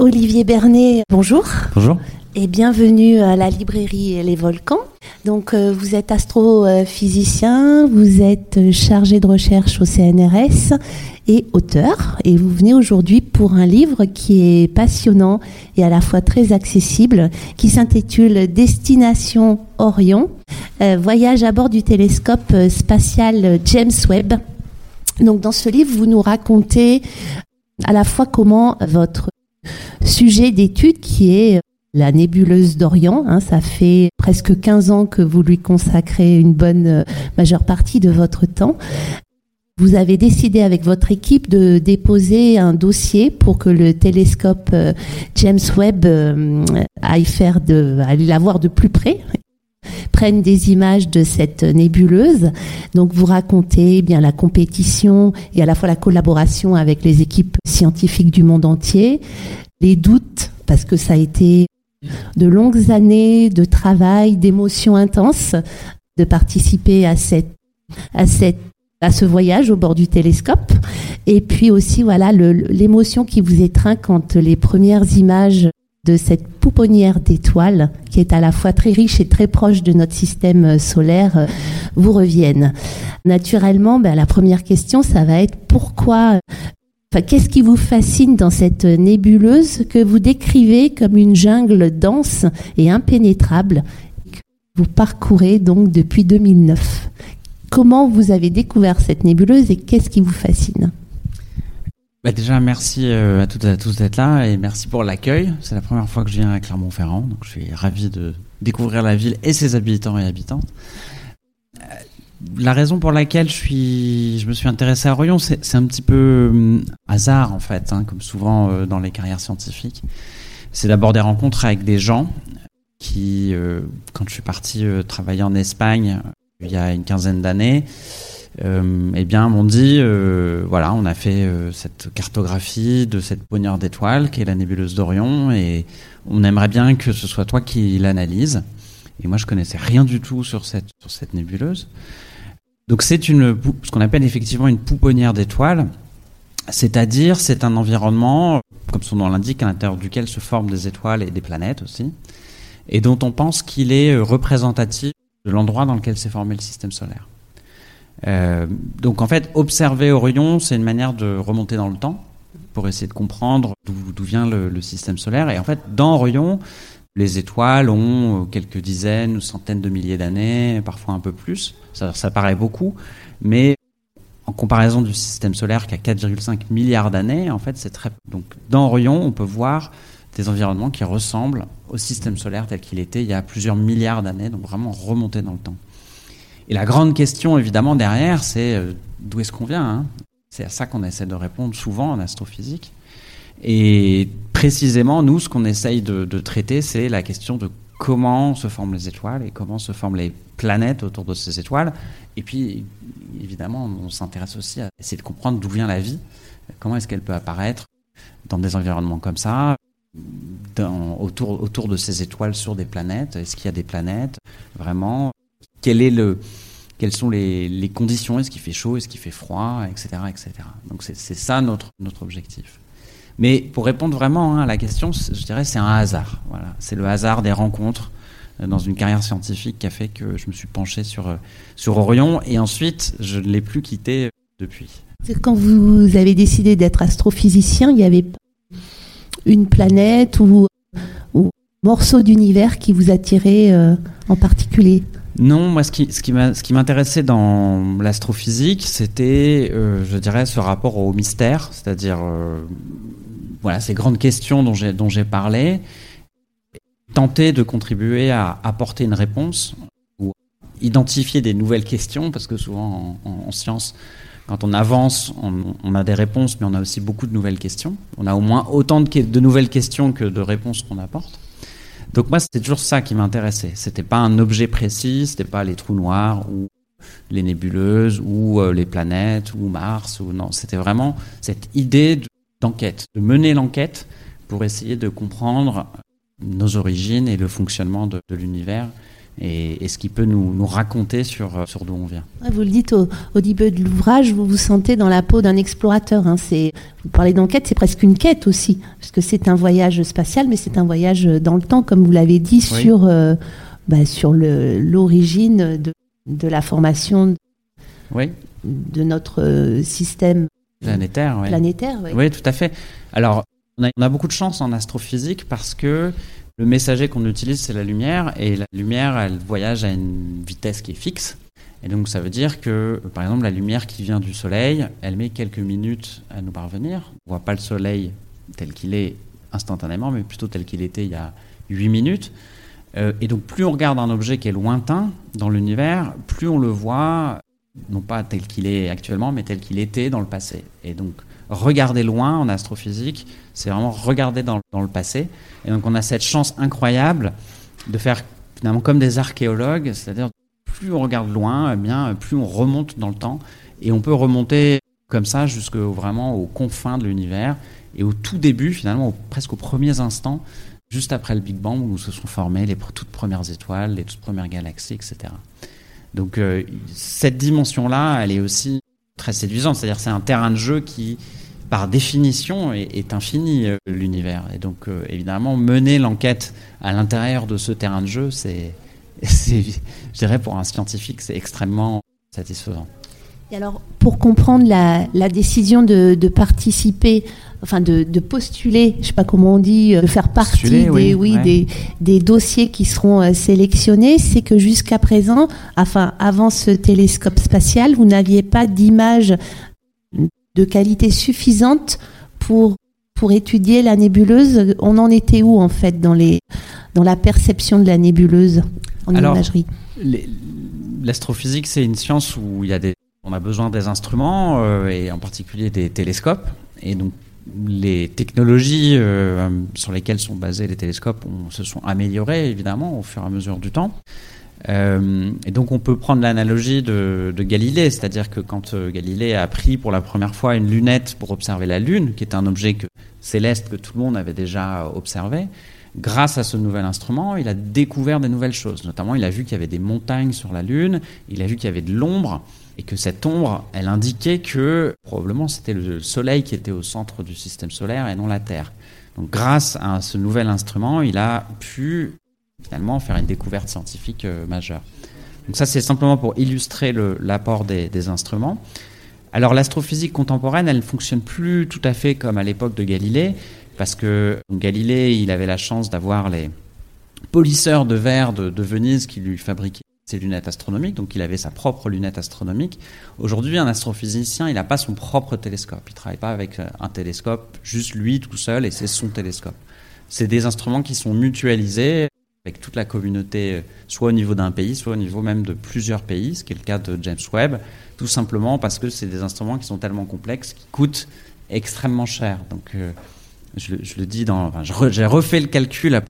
Olivier Bernet, bonjour. Bonjour. Et bienvenue à la librairie Les Volcans. Donc, euh, vous êtes astrophysicien, vous êtes chargé de recherche au CNRS et auteur. Et vous venez aujourd'hui pour un livre qui est passionnant et à la fois très accessible, qui s'intitule Destination Orion, euh, voyage à bord du télescope spatial James Webb. Donc, dans ce livre, vous nous racontez à la fois comment votre sujet d'étude qui est la nébuleuse d'Orient. Hein, ça fait presque 15 ans que vous lui consacrez une bonne euh, majeure partie de votre temps. Vous avez décidé avec votre équipe de déposer un dossier pour que le télescope euh, James Webb euh, aille faire de, aille la voir de plus près prenne des images de cette nébuleuse. Donc vous racontez eh bien la compétition et à la fois la collaboration avec les équipes scientifiques du monde entier, les doutes parce que ça a été de longues années de travail, d'émotions intenses, de participer à cette, à cette, à ce voyage au bord du télescope. Et puis aussi, voilà, l'émotion qui vous étreint quand les premières images de cette pouponnière d'étoiles, qui est à la fois très riche et très proche de notre système solaire, vous reviennent. Naturellement, ben, la première question, ça va être pourquoi qu'est-ce qui vous fascine dans cette nébuleuse que vous décrivez comme une jungle dense et impénétrable que vous parcourez donc depuis 2009 Comment vous avez découvert cette nébuleuse et qu'est-ce qui vous fascine? Bah déjà, merci euh, à toutes et à tous d'être là et merci pour l'accueil. C'est la première fois que je viens à Clermont-Ferrand, donc je suis ravi de découvrir la ville et ses habitants et habitantes la raison pour laquelle je, suis, je me suis intéressé à Orion, c'est un petit peu hum, hasard en fait, hein, comme souvent euh, dans les carrières scientifiques. C'est d'abord des rencontres avec des gens qui, euh, quand je suis parti euh, travailler en Espagne il y a une quinzaine d'années, eh bien, m'ont dit, voilà, on a fait cette cartographie de cette poignard d'étoiles qui est la nébuleuse d'Orion, et on aimerait bien que ce soit toi qui l'analyse. Et moi, je connaissais rien du tout sur cette, sur cette nébuleuse. Donc c'est une ce qu'on appelle effectivement une pouponnière d'étoiles, c'est-à-dire c'est un environnement, comme son nom l'indique, à l'intérieur duquel se forment des étoiles et des planètes aussi, et dont on pense qu'il est euh, représentatif de l'endroit dans lequel s'est formé le système solaire. Euh, donc en fait, observer Orion, c'est une manière de remonter dans le temps pour essayer de comprendre d'où vient le, système solaire. Et en fait, dans Orion, les étoiles ont euh, quelques dizaines ou centaines de milliers d'années, parfois un peu plus. Ça, ça, paraît beaucoup, mais en comparaison du système solaire qui a 4,5 milliards d'années, en fait, c'est très. Donc, dans Orion, on peut voir des environnements qui ressemblent au système solaire tel qu'il était il y a plusieurs milliards d'années, donc vraiment remonter dans le temps. Et la grande question, évidemment, derrière, c'est euh, d'où est-ce qu'on vient hein? C'est à ça qu'on essaie de répondre souvent en astrophysique. Et précisément, nous, ce qu'on essaye de, traiter, c'est la question de comment se forment les étoiles et comment se forment les planètes autour de ces étoiles. Et puis, évidemment, on s'intéresse aussi à essayer de comprendre d'où vient la vie, comment est-ce qu'elle peut apparaître dans des environnements comme ça, autour, autour de ces étoiles sur des planètes? Est-ce qu'il y a des planètes Vraiment? Quelles sont les, conditions? Est-ce qu'il fait chaud? Est-ce qu'il fait froid? Etc. etc. Donc c'est ça notre, objectif. Mais pour répondre vraiment hein, à la question, je dirais c'est un hasard. Voilà, c'est le hasard des rencontres euh, dans une carrière scientifique qui a fait que je me suis penché sur euh, sur Orion et ensuite je ne l'ai plus quitté euh, depuis. Quand vous avez décidé d'être astrophysicien, il y avait une planète ou, ou morceau d'univers qui vous attirait en particulier? Non, moi, ce qui, ce qui m'intéressait dans l'astrophysique, c'était, je dirais, ce rapport au mystère, c'est-à-dire voilà, ces grandes questions dont j'ai, parlé, tenter de contribuer à apporter une réponse ou identifier des nouvelles questions, parce que souvent en, science, quand on avance, on, a des réponses, mais on a aussi beaucoup de nouvelles questions. On a au moins autant de nouvelles questions que de réponses qu'on apporte. Donc moi, c'était toujours ça qui m'intéressait. C'était pas un objet précis, c'était pas les trous noirs ou les nébuleuses ou euh, les planètes ou Mars ou non. C'était vraiment cette idée de d'enquête, de mener l'enquête pour essayer de comprendre nos origines et le fonctionnement de, l'univers et, ce qui peut nous, nous raconter sur, sur d'où on vient. Vous le dites au, au début de l'ouvrage, vous vous sentez dans la peau d'un explorateur. Hein. C'est, vous parlez d'enquête, c'est presque une quête aussi, parce que c'est un voyage spatial, mais c'est un voyage dans le temps, comme vous l'avez dit, sur, euh, bah, sur l'origine de, de la formation oui. de notre euh, système planétaire. Planétaire, oui. Oui, tout à fait. Alors, on a, on a beaucoup de chance en astrophysique parce que le messager qu'on utilise, c'est la lumière, et la lumière, elle voyage à une vitesse qui est fixe. Et donc ça veut dire que, par exemple, la lumière qui vient du Soleil, elle met quelques minutes à nous parvenir. On voit pas le Soleil tel qu'il est instantanément, mais plutôt tel qu'il était il y a 8 minutes. Euh, et donc plus on regarde un objet qui est lointain dans l'univers, plus on le voit, non pas tel qu'il est actuellement, mais tel qu'il était dans le passé. Et donc regarder loin en astrophysique, c'est vraiment regarder dans, le passé. Et donc on a cette chance incroyable de faire finalement comme des archéologues, c'est-à-dire plus on regarde loin, eh bien plus on remonte dans le temps et on peut remonter comme ça jusque vraiment aux confins de l'univers et au tout début finalement, presque aux premiers instants, juste après le Big Bang où se sont formées les toutes premières étoiles, les toutes premières galaxies, etc. Donc euh, cette dimension-là, elle est aussi très séduisante, c'est-à-dire c'est un terrain de jeu qui par définition, est, infini, euh, l'univers. Et donc, euh, évidemment, mener l'enquête à l'intérieur de ce terrain de jeu, c'est, je dirais, pour un scientifique, c'est extrêmement satisfaisant. Et alors, pour comprendre la, décision de, participer, enfin de, postuler, je ne sais pas comment on dit, euh, de faire partie des, oui, des, des, dossiers qui seront sélectionnés, c'est que jusqu'à présent, enfin avant ce télescope spatial, vous n'aviez pas d'image de qualité suffisante pour, pour étudier la nébuleuse. On en était où en fait dans, les, dans la perception de la nébuleuse en imagerie? L'astrophysique, c'est une science où il y a des, on a besoin des instruments euh, et en particulier des télescopes. Et donc les technologies euh, sur lesquelles sont basés les télescopes se sont améliorées évidemment au fur et à mesure du temps. Euh, et donc on peut prendre l'analogie de, Galilée, c'est-à-dire que quand Galilée a pris pour la première fois une lunette pour observer la Lune, qui est un objet céleste que tout le monde avait déjà observé, grâce à ce nouvel instrument, il a découvert des nouvelles choses. Notamment, il a vu qu'il y avait des montagnes sur la Lune, il a vu qu'il y avait de l'ombre, et que cette ombre, elle indiquait que probablement c'était le Soleil qui était au centre du système solaire et non la Terre. Donc grâce à ce nouvel instrument, il a pu finalement faire une découverte scientifique euh, majeure. Donc ça, c'est simplement pour illustrer l'apport des, instruments. Alors l'astrophysique contemporaine, elle ne fonctionne plus tout à fait comme à l'époque de Galilée, parce que Galilée, il avait la chance d'avoir les polisseurs de verre de, de, Venise qui lui fabriquaient ses lunettes astronomiques, donc il avait sa propre lunette astronomique. Aujourd'hui, un astrophysicien, il n'a pas son propre télescope. Il ne travaille pas avec un télescope, juste lui tout seul, et c'est son télescope. C'est des instruments qui sont mutualisés avec toute la communauté, euh, soit au niveau d'un pays, soit au niveau même de plusieurs pays, ce qui est le cas de James Webb, tout simplement parce que c'est des instruments qui sont tellement complexes, qui coûtent extrêmement cher. Donc, euh, je, le dis dans. J'ai refait le calcul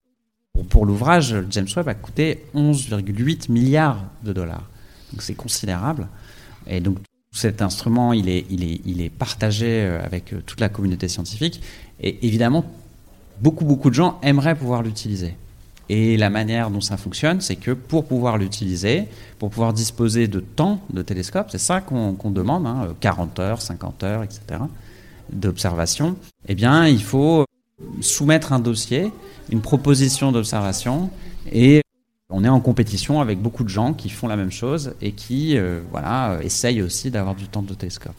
pour, l'ouvrage. James Webb a coûté 11,8 milliards de dollars. Donc, c'est considérable. Et donc, cet instrument, il est, il est, il est partagé euh, avec toute la communauté scientifique. Et évidemment, beaucoup, beaucoup de gens aimeraient pouvoir l'utiliser. Et la manière dont ça fonctionne, c'est que pour pouvoir l'utiliser, pour pouvoir disposer de temps de télescope, c'est ça qu'on demande, 40 hein, heures, 50 heures, etc., d'observation, eh bien, il faut soumettre un dossier, une proposition d'observation, et on est en compétition avec beaucoup de gens qui font la même chose et qui euh, voilà, essayent aussi d'avoir du temps de télescope.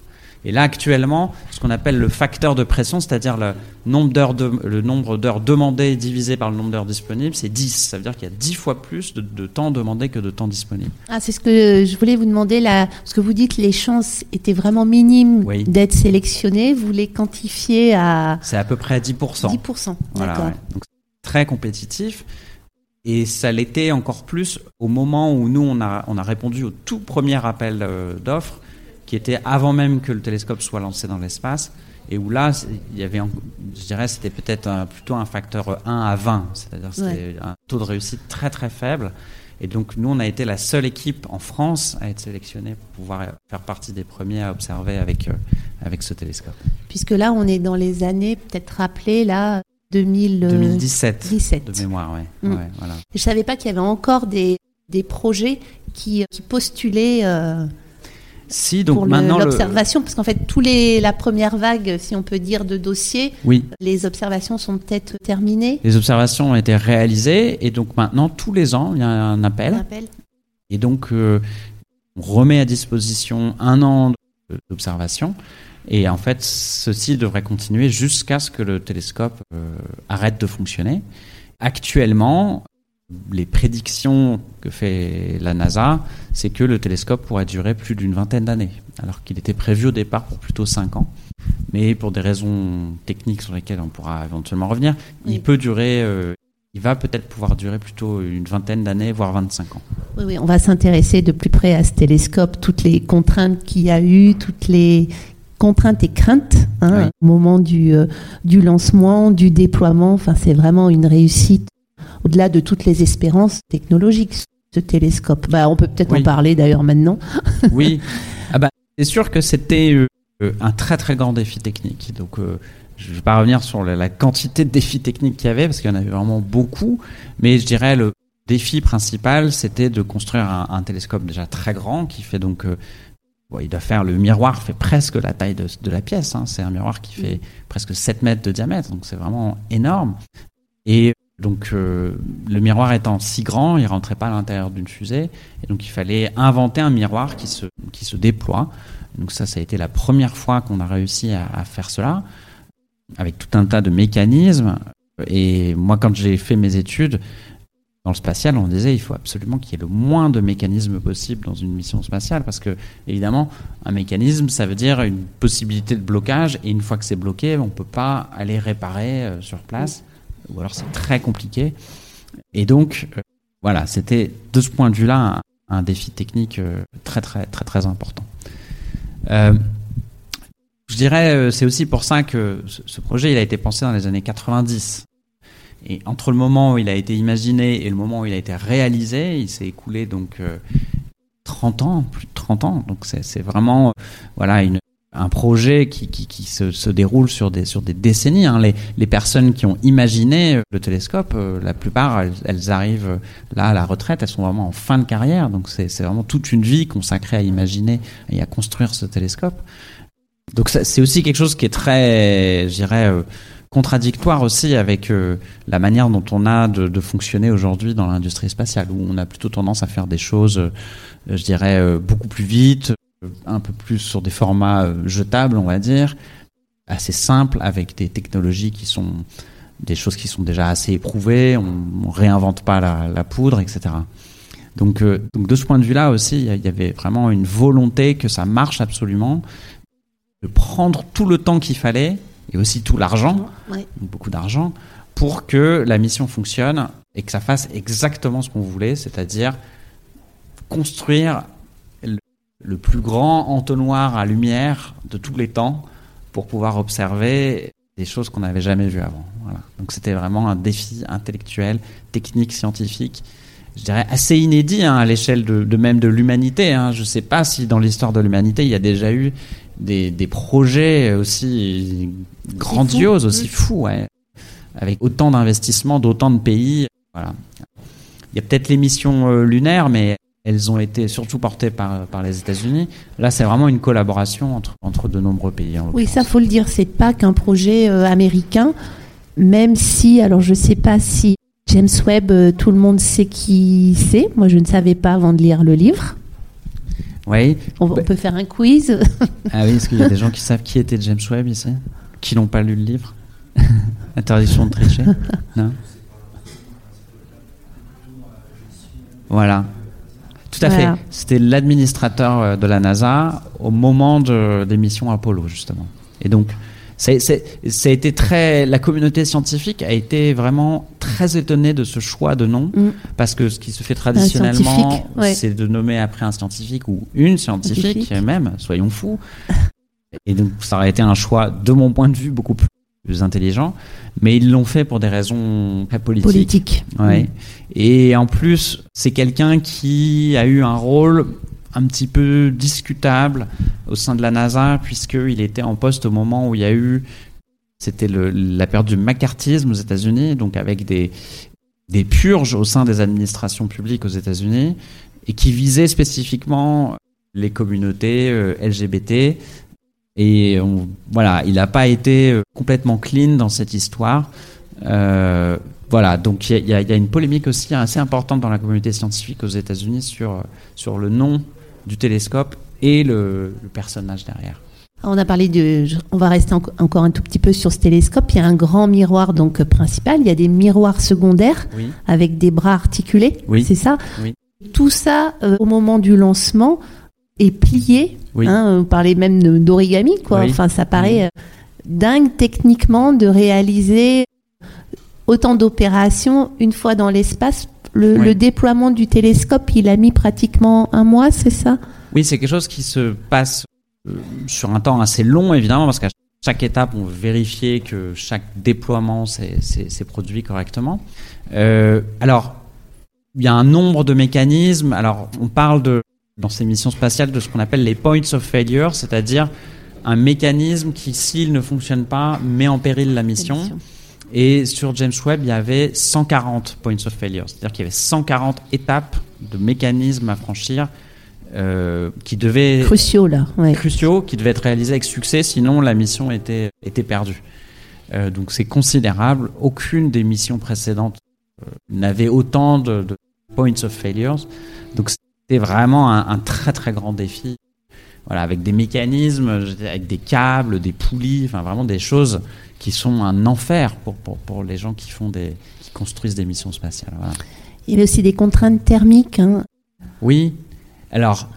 Et là, actuellement, ce qu'on appelle le facteur de pression, c'est-à-dire le nombre d'heures de, le nombre d'heures demandées divisé par le nombre d'heures disponibles, c'est 10. Ça veut dire qu'il y a 10 fois plus de, temps demandé que de temps disponible. Ah, c'est ce que je voulais vous demander là, parce que vous dites les chances étaient vraiment minimes d'être sélectionnées. Vous les quantifiez à. C'est à peu près à 10%. 10%, voilà, d'accord. Donc, très compétitif. Et ça l'était encore plus au moment où nous, on a, on a répondu au tout premier appel euh, d'offres qui était avant même que le télescope soit lancé dans l'espace, et où là, il y avait, je dirais, c'était peut-être plutôt un facteur 1 à 20, c'est-à-dire un taux de réussite très très faible. Et donc nous, on a été la seule équipe en France à être sélectionnée pour pouvoir faire partie des premiers à observer avec, euh, avec ce télescope. Puisque là, on est dans les années, peut-être rappelées, là, 2000, 2017 17. de mémoire, ouais. Mm. ouais voilà. Je savais pas qu'il y avait encore des des projets qui, qui postulaient si, donc pour maintenant l'observation, parce qu'en fait, tous les, la première vague, si on peut dire, de dossiers, oui. les observations sont peut-être terminées. Les observations ont été réalisées et donc maintenant, tous les ans, il y a un appel. Un appel. Et donc, euh, on remet à disposition un an d'observation. Et en fait, ceci devrait continuer jusqu'à ce que le télescope euh, arrête de fonctionner. Actuellement, les prédictions que fait la NASA, c'est que le télescope pourrait durer plus d'une vingtaine d'années, alors qu'il était prévu au départ pour plutôt 5 ans. Mais pour des raisons techniques sur lesquelles on pourra éventuellement revenir, il peut durer, euh, il va peut-être pouvoir durer plutôt une vingtaine d'années, voire 25 ans. Oui, oui, on va s'intéresser de plus près à ce télescope, toutes les contraintes qu'il y a eu, toutes les contraintes et craintes hein, au moment du, euh, du lancement, du déploiement. Enfin, c'est vraiment une réussite au-delà de toutes les espérances technologiques, ce télescope. Bah, on peut peut-être en parler d'ailleurs maintenant. oui, ah bah, c'est sûr que c'était euh, un très très grand défi technique. Donc, euh, je ne vais pas revenir sur la, quantité de défis techniques qu'il y avait, parce qu'il y en avait vraiment beaucoup, mais je dirais le défi principal, c'était de construire un, télescope déjà très grand, qui fait donc... Euh, il doit faire le miroir fait presque la taille de, la pièce. Hein. C'est un miroir qui fait presque 7 mètres de diamètre, donc c'est vraiment énorme. Et donc euh, le miroir étant si grand, il rentrait pas à l'intérieur d'une fusée, et donc il fallait inventer un miroir qui se, qui se déploie. Donc ça, ça a été la première fois qu'on a réussi à, faire cela, avec tout un tas de mécanismes. Et moi, quand j'ai fait mes études dans le spatial, on disait il faut absolument qu'il y ait le moins de mécanismes possible dans une mission spatiale, parce que évidemment, un mécanisme, ça veut dire une possibilité de blocage, et une fois que c'est bloqué, on peut pas aller réparer euh, sur place ou alors c'est très compliqué. Et donc, euh, voilà, c'était de ce point de vue-là un, défi technique euh, très très très très important. Euh, je dirais, c'est aussi pour ça que ce projet, il a été pensé dans les années 90. Et entre le moment où il a été imaginé et le moment où il a été réalisé, il s'est écoulé donc 30 ans, plus de 30 ans. Donc c'est vraiment voilà une, un projet qui, qui, qui se, se, déroule sur des, sur des décennies. Hein. Les, les, personnes qui ont imaginé euh, le télescope, euh, la plupart, elles, arrivent euh, là à la retraite, elles sont vraiment en fin de carrière. Donc c'est vraiment toute une vie consacrée à imaginer et à construire ce télescope. Donc c'est aussi quelque chose qui est très, je dirais, contradictoire aussi avec la manière dont on a de, de fonctionner aujourd'hui dans l'industrie spatiale, où on a plutôt tendance à faire des choses, je dirais, beaucoup plus vite, un peu plus sur des formats euh, jetables, on va dire, assez simples, avec des technologies qui sont des choses qui sont déjà assez éprouvées, on, ne réinvente pas la, poudre, etc. Donc, euh, donc de ce point de vue-là aussi, il y avait vraiment une volonté que ça marche absolument, de prendre tout le temps qu'il fallait et aussi tout l'argent, beaucoup d'argent, pour que la mission fonctionne et que ça fasse exactement ce qu'on voulait, c'est-à-dire construire le plus grand entonnoir à lumière de tous les temps pour pouvoir observer des choses qu'on n'avait jamais vues avant. Donc c'était vraiment un défi intellectuel, technique, scientifique, je dirais assez inédit hein, à l'échelle de, même de l'humanité. Hein. Je ne sais pas si dans l'histoire de l'humanité il y a déjà eu des, projets aussi grandioses, aussi fous, avec autant d'investissements, d'autant de pays. Voilà. Il y a peut-être les missions euh, lunaires, mais elles ont été surtout portées par, par les États-Unis. Là, c'est vraiment une collaboration entre, entre de nombreux pays. oui, ça faut le dire, c'est pas qu'un projet euh, américain, même si, alors je sais pas si James Webb, euh, tout le monde sait qui c'est. Moi, je ne savais pas avant de lire le livre. Oui. On, bah peut faire un quiz. ah oui, est-ce qu'il y a des gens qui savent qui était James Webb ici Qui n'ont pas lu le livre Interdiction de tricher Non? Voilà. Tout à fait. C'était l'administrateur euh, de la NASA au moment de, des missions Apollo, justement. Et donc, ça a été très. La communauté scientifique a été vraiment très étonnée de ce choix de nom, mm. parce que ce qui se fait traditionnellement, c'est de nommer après un scientifique ou une scientifique, même, soyons fous. Et donc, ça aurait été un choix, de mon point de vue, beaucoup plus intelligents, mais ils l'ont fait pour des raisons très politiques. Politique. Ouais. Et en plus, c'est quelqu'un qui a eu un rôle un petit peu discutable au sein de la NASA, puisqu'il était en poste au moment où il y a eu, c'était la période du macartisme aux États-Unis, donc avec des, des purges au sein des administrations publiques aux États-Unis et qui visaient spécifiquement les communautés LGBT. Et voilà, il n'a pas été complètement clean dans cette histoire. voilà, donc il y, a une polémique aussi assez importante dans la communauté scientifique aux États-Unis sur, sur le nom du télescope et le personnage derrière. On a parlé de, on va rester encore un tout petit peu sur ce télescope. Il y a un grand miroir donc principal. Il y a des miroirs secondaires avec des bras articulés. Oui. C'est ça? Tout ça euh, au moment du lancement est plié. Hein, vous parlez même d'origami, quoi. Enfin, ça paraît euh, dingue techniquement de réaliser autant d'opérations une fois dans l'espace. le, déploiement du télescope, il a mis pratiquement un mois, c'est ça? Oui, c'est quelque chose qui se passe euh, sur un temps assez long, évidemment, parce qu'à chaque étape, on veut vérifier que chaque déploiement s'est produit correctement. Euh, alors, il y a un nombre de mécanismes. Alors, on parle de, dans ces missions spatiales de ce qu'on appelle les points of failure, c'est-à-dire un mécanisme qui, s'il ne fonctionne pas, met en péril la mission. Et sur James Webb, il y avait 140 points of failure, c'est-à-dire qu'il y avait 140 étapes de mécanismes à franchir euh, qui devait cruciaux là, cruciaux, qui devaient être réalisés avec succès, sinon la mission était était perdue. Euh, donc c'est considérable. Aucune des missions précédentes euh, n'avait autant de, de, points of failures. Donc c'était vraiment un, un, très très grand défi. Voilà, avec des mécanismes, avec des câbles, des poulies, enfin vraiment des choses qui sont un enfer pour, pour, pour les gens qui font des qui construisent des missions spatiales. Voilà. Il y avait aussi des contraintes thermiques. Hein. Oui, alors,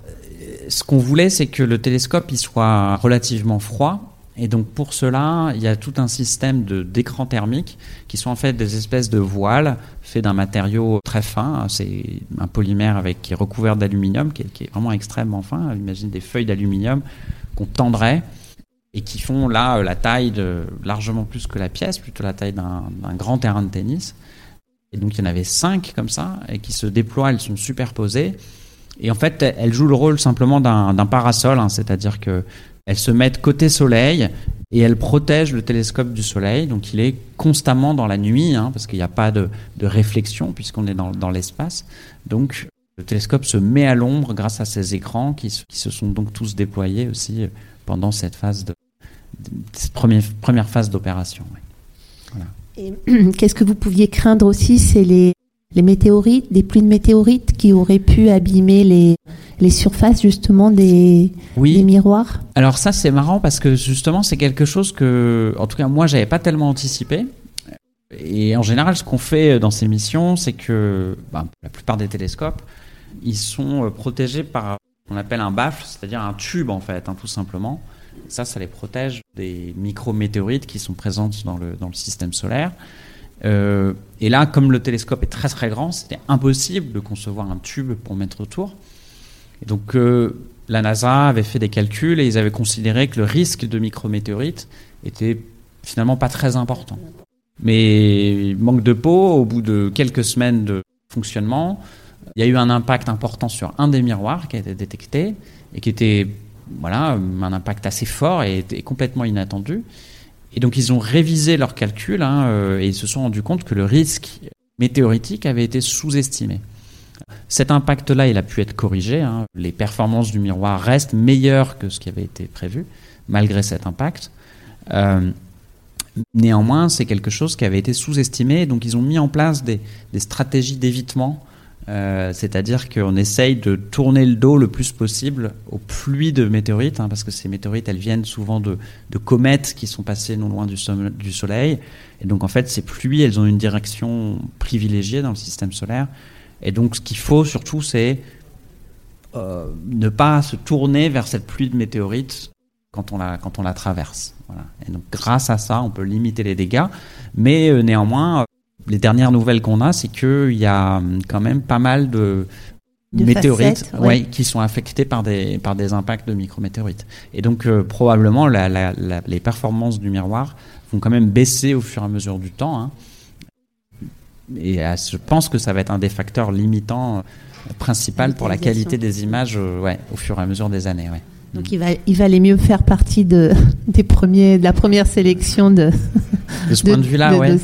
ce qu'on voulait, c'est que le télescope il soit relativement froid. Et donc pour cela, il y a tout un système d'écrans thermiques qui sont en fait des espèces de voiles faits d'un matériau très fin. C'est un polymère avec, qui est recouvert d'aluminium, qui, est vraiment extrêmement fin. Imagine des feuilles d'aluminium qu'on tendrait et qui font là la taille de largement plus que la pièce, plutôt la taille d'un grand terrain de tennis. Et donc il y en avait cinq comme ça et qui se déploient, elles sont superposées. Et en fait, elles jouent le rôle simplement d'un parasol, hein, c'est-à-dire que elles se mettent côté soleil et elles protègent le télescope du soleil. Donc il est constamment dans la nuit, hein, parce qu'il n'y a pas de, réflexion puisqu'on est dans, l'espace. Donc le télescope se met à l'ombre grâce à ces écrans qui, se sont donc tous déployés aussi pendant cette phase de, cette première, première phase d'opération. Qu'est-ce que vous pouviez craindre aussi, c'est les, les météorites, des pluies de météorites qui auraient pu abîmer les, les surfaces justement des, des miroirs? Alors ça c'est marrant parce que justement c'est quelque chose que, en tout cas moi j'avais pas tellement anticipé. Et en général ce qu'on fait dans ces missions c'est que ben, la plupart des télescopes ils sont euh, protégés par ce qu'on appelle un baffle, c'est-à-dire un tube en fait, hein, tout simplement. Ça, ça les protège des micrométéorites qui sont présentes dans le, dans le système solaire. Euh, et là, comme le télescope est très très grand, c'était impossible de concevoir un tube pour mettre autour. Donc euh, la NASA avait fait des calculs et ils avaient considéré que le risque de micrométéorite était finalement pas très important. Mais manque de peau, au bout de quelques semaines de fonctionnement, il y a eu un impact important sur un des miroirs qui a été détecté et qui était voilà, un impact assez fort et complètement inattendu. Et donc ils ont révisé leurs calculs hein, euh, et ils se sont rendus compte que le risque météoritique avait été sous-estimé. Cet impact-là, il a pu être corrigé. Hein. Les performances du miroir restent meilleures que ce qui avait été prévu, malgré cet impact. Euh, néanmoins, c'est quelque chose qui avait été sous-estimé. Donc, ils ont mis en place des, des stratégies d'évitement euh, c'est-à-dire qu'on essaye de tourner le dos le plus possible aux pluies de météorites, hein, parce que ces météorites, elles viennent souvent de, comètes qui sont passées non loin du, Soleil. Et donc, en fait, ces pluies, elles ont une direction privilégiée dans le système solaire. Et donc, ce qu'il faut surtout, c'est euh, ne pas se tourner vers cette pluie de météorites quand on la, quand on la traverse. Et donc, grâce à ça, on peut limiter les dégâts. Mais euh, néanmoins, les dernières nouvelles qu'on a, c'est qu'il y a hum, quand même pas mal de, météorites qui sont affectés par des, par des impacts de micrométéorites. Et donc, euh, probablement, les performances du miroir vont quand même baisser au fur et à mesure du temps. Hein. Et euh, je pense que ça va être un des facteurs limitants euh, principal pour la qualité des images ouais, au fur et à mesure des années. Donc il, va, il valait mieux faire partie de, des premiers, de la première sélection de, de ce point de vue-là, ouais.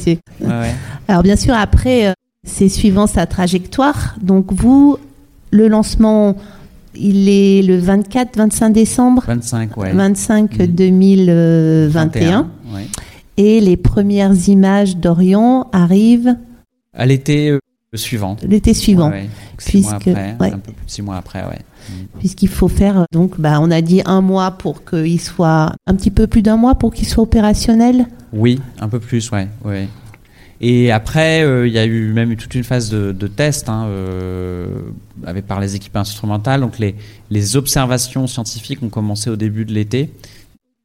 Alors bien sûr, après, euh, c'est suivant sa trajectoire. Donc vous, le lancement, il est le 24-25 décembre 25, ouais. 25 2021. 21, ouais. Et les premières images d'Orion arrivent À l'été euh, suivant. l'été suivant. Ouais, mois Puisque- après, un peu plus de six mois après, ouais. Puisqu'il faut faire, donc, bah, on a dit un mois pour qu'il soit, un petit peu plus d'un mois pour qu'il soit opérationnel? Oui, un peu plus, ouais. ouais. Et après, euh, il y a eu même toute une phase de, de test hein, euh, avec, par les équipes instrumentales. Donc les, les observations scientifiques ont commencé au début de l'été.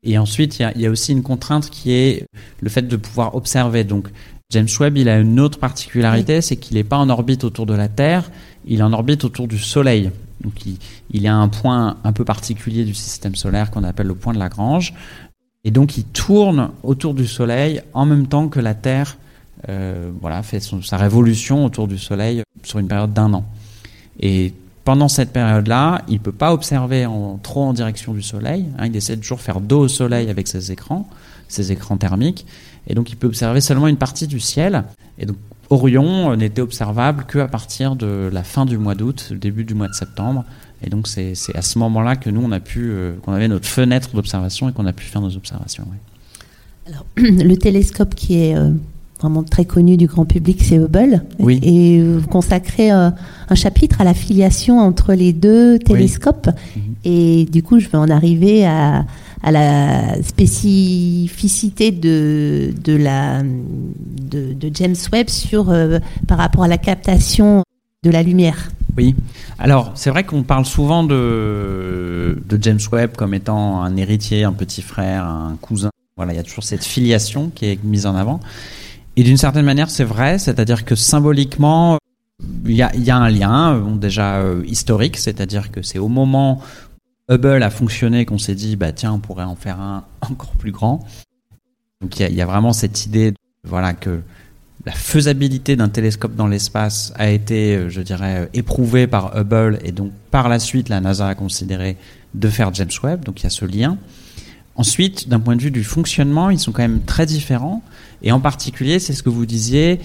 Et ensuite, il y, a, y a aussi une contrainte qui est le fait de pouvoir observer. Donc James Webb, il a une autre particularité, c'est qu'il n'est pas en orbite autour de la Terre, il est en orbite autour du Soleil. Donc il, il est à un point un peu particulier du système solaire qu'on appelle le point de Lagrange. Et donc il tourne autour du Soleil en même temps que la Terre voilà, fait sa révolution autour du Soleil sur une période d'un an. Et pendant cette période-là, il peut pas observer trop en direction du Soleil. hein, il essaie de toujours faire dos au Soleil avec ses écrans, ses écrans thermiques. Et donc il peut observer seulement une partie du ciel. Et donc Orion euh, n'était observable qu'à partir de la fin du mois d'août, début du mois de septembre. Et donc c'est à ce moment-là que nous on a pu, euh, qu'on avait notre fenêtre d'observation et qu'on a pu faire nos observations. Alors, le télescope qui est euh, vraiment très connu du grand public, c'est Hubble. Oui. Et vous consacrez euh, un chapitre à la filiation entre les deux télescopes. Mhm. Et du coup, je vais en arriver à, à la spécificité de, de, la, de, de James Webb sur, euh, par rapport à la captation de la lumière. Oui. Alors, c'est vrai qu'on parle souvent de, de James Webb comme étant un héritier, un petit frère, un cousin. Voilà, il y a toujours cette filiation qui est mise en avant. Et d'une certaine manière, c'est vrai, c'est-à-dire que symboliquement, il y a, un lien, déjà euh, historique, c'est-à-dire que c'est au moment où Hubble a fonctionné qu'on s'est dit, bah tiens, on pourrait en faire un encore plus grand. Donc il y a, vraiment cette idée, voilà, que la faisabilité d'un télescope dans l'espace a été, euh, je dirais, euh, éprouvée par Hubble et donc par la suite la NASA a considéré de faire James Webb, donc il y a ce lien. Ensuite, d'un point de vue du fonctionnement, ils sont quand même très différents et en particulier, c'est ce que vous disiez,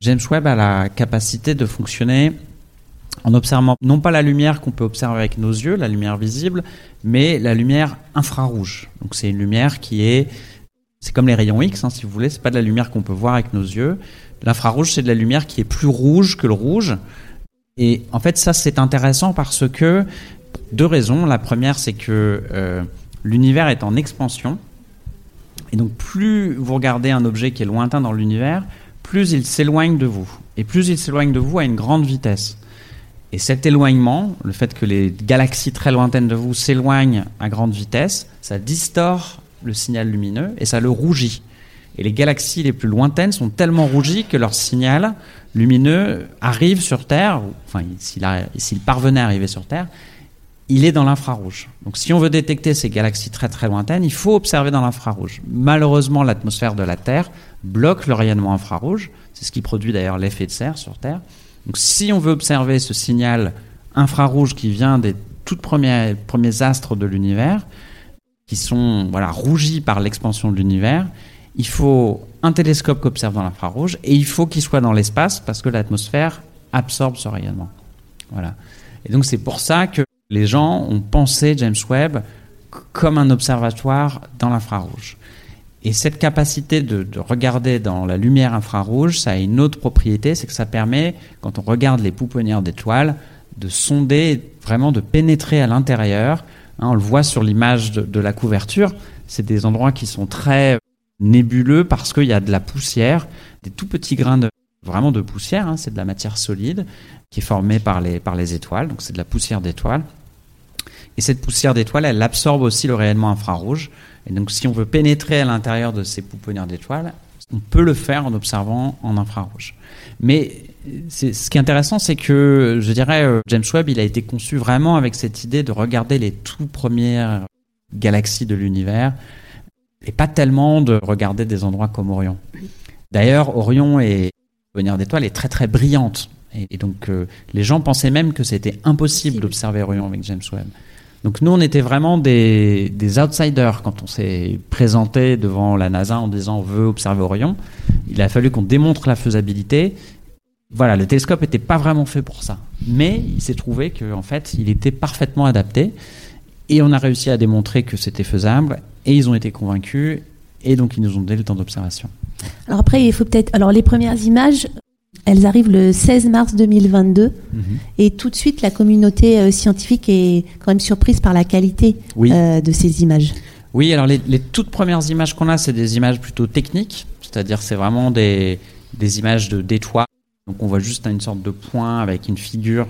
James Webb a la capacité de fonctionner en observant non pas la lumière qu'on peut observer avec nos yeux, la lumière visible, mais la lumière infrarouge. Donc c'est une lumière qui est c'est comme les rayons X, hein, si vous voulez, c'est pas de la lumière qu'on peut voir avec nos yeux. L'infrarouge, c'est de la lumière qui est plus rouge que le rouge. Et en fait, ça, c'est intéressant parce que deux raisons. La première, c'est que euh, l'univers est en expansion. Et donc, plus vous regardez un objet qui est lointain dans l'univers, plus il s'éloigne de vous. Et plus il s'éloigne de vous à une grande vitesse. Et cet éloignement, le fait que les galaxies très lointaines de vous s'éloignent à grande vitesse, ça distord le signal lumineux et ça le rougit. Et les galaxies les plus lointaines sont tellement rougies que leur signal lumineux arrive sur Terre, enfin s'il parvenait à arriver sur Terre, il est dans l'infrarouge. Donc si on veut détecter ces galaxies très très lointaines, il faut observer dans l'infrarouge. Malheureusement, l'atmosphère de la Terre bloque le rayonnement infrarouge. C'est ce qui produit d'ailleurs l'effet de serre sur Terre. Donc si on veut observer ce signal infrarouge qui vient des toutes premières premiers astres de l'univers, qui sont voilà rougis par l'expansion de l'univers, il faut un télescope qui observe dans l'infrarouge et il faut qu'il soit dans l'espace parce que l'atmosphère absorbe ce rayonnement. Voilà. Et donc c'est pour ça que les gens ont pensé James Webb comme un observatoire dans l'infrarouge. Et cette capacité de, de regarder dans la lumière infrarouge, ça a une autre propriété, c'est que ça permet, quand on regarde les pouponnières d'étoiles, de sonder, vraiment de pénétrer à l'intérieur. Hein, on le voit sur l'image de, la couverture, c'est des endroits qui sont très nébuleux parce qu'il y a de la poussière, des tout petits grains de vraiment de poussière, hein, c'est de la matière solide qui est formée par les étoiles, donc c'est de la poussière d'étoiles. Et cette poussière d'étoiles, elle absorbe aussi le rayonnement infrarouge. Et donc, si on veut pénétrer à l'intérieur de ces pouponnières d'étoiles, on peut le faire en observant en infrarouge. Mais c'est- ce qui est intéressant, c'est que, je dirais, euh, James Webb, il a été conçu vraiment avec cette idée de regarder les tout premières galaxies de l'univers et pas tellement de regarder des endroits comme Orion. D'ailleurs, Orion et d'étoiles est très très brillante. Et, et donc, euh, les gens pensaient même que c'était impossible d'observer Orion avec James Webb. Donc nous, on était vraiment des, outsiders quand on s'est présenté devant la NASA en disant on veut observer Orion. Il a fallu qu'on démontre la faisabilité. Voilà, le télescope n'était pas vraiment fait pour ça. Mais il s'est trouvé qu'en fait, il était parfaitement adapté. Et on a réussi à démontrer que c'était faisable. Et ils ont été convaincus. Et donc, ils nous ont donné le temps d'observation. Alors après, il faut peut-être. Alors les premières images, elles arrivent le 16 mars 2022. Mhm. Et tout de suite, la communauté euh, scientifique est quand même surprise par la qualité euh, de ces images. Oui, alors les, toutes premières images qu'on a, c'est des images plutôt techniques. C'est-à-dire, c'est vraiment des, des images d'étoiles. Donc on voit juste une sorte de point avec une figure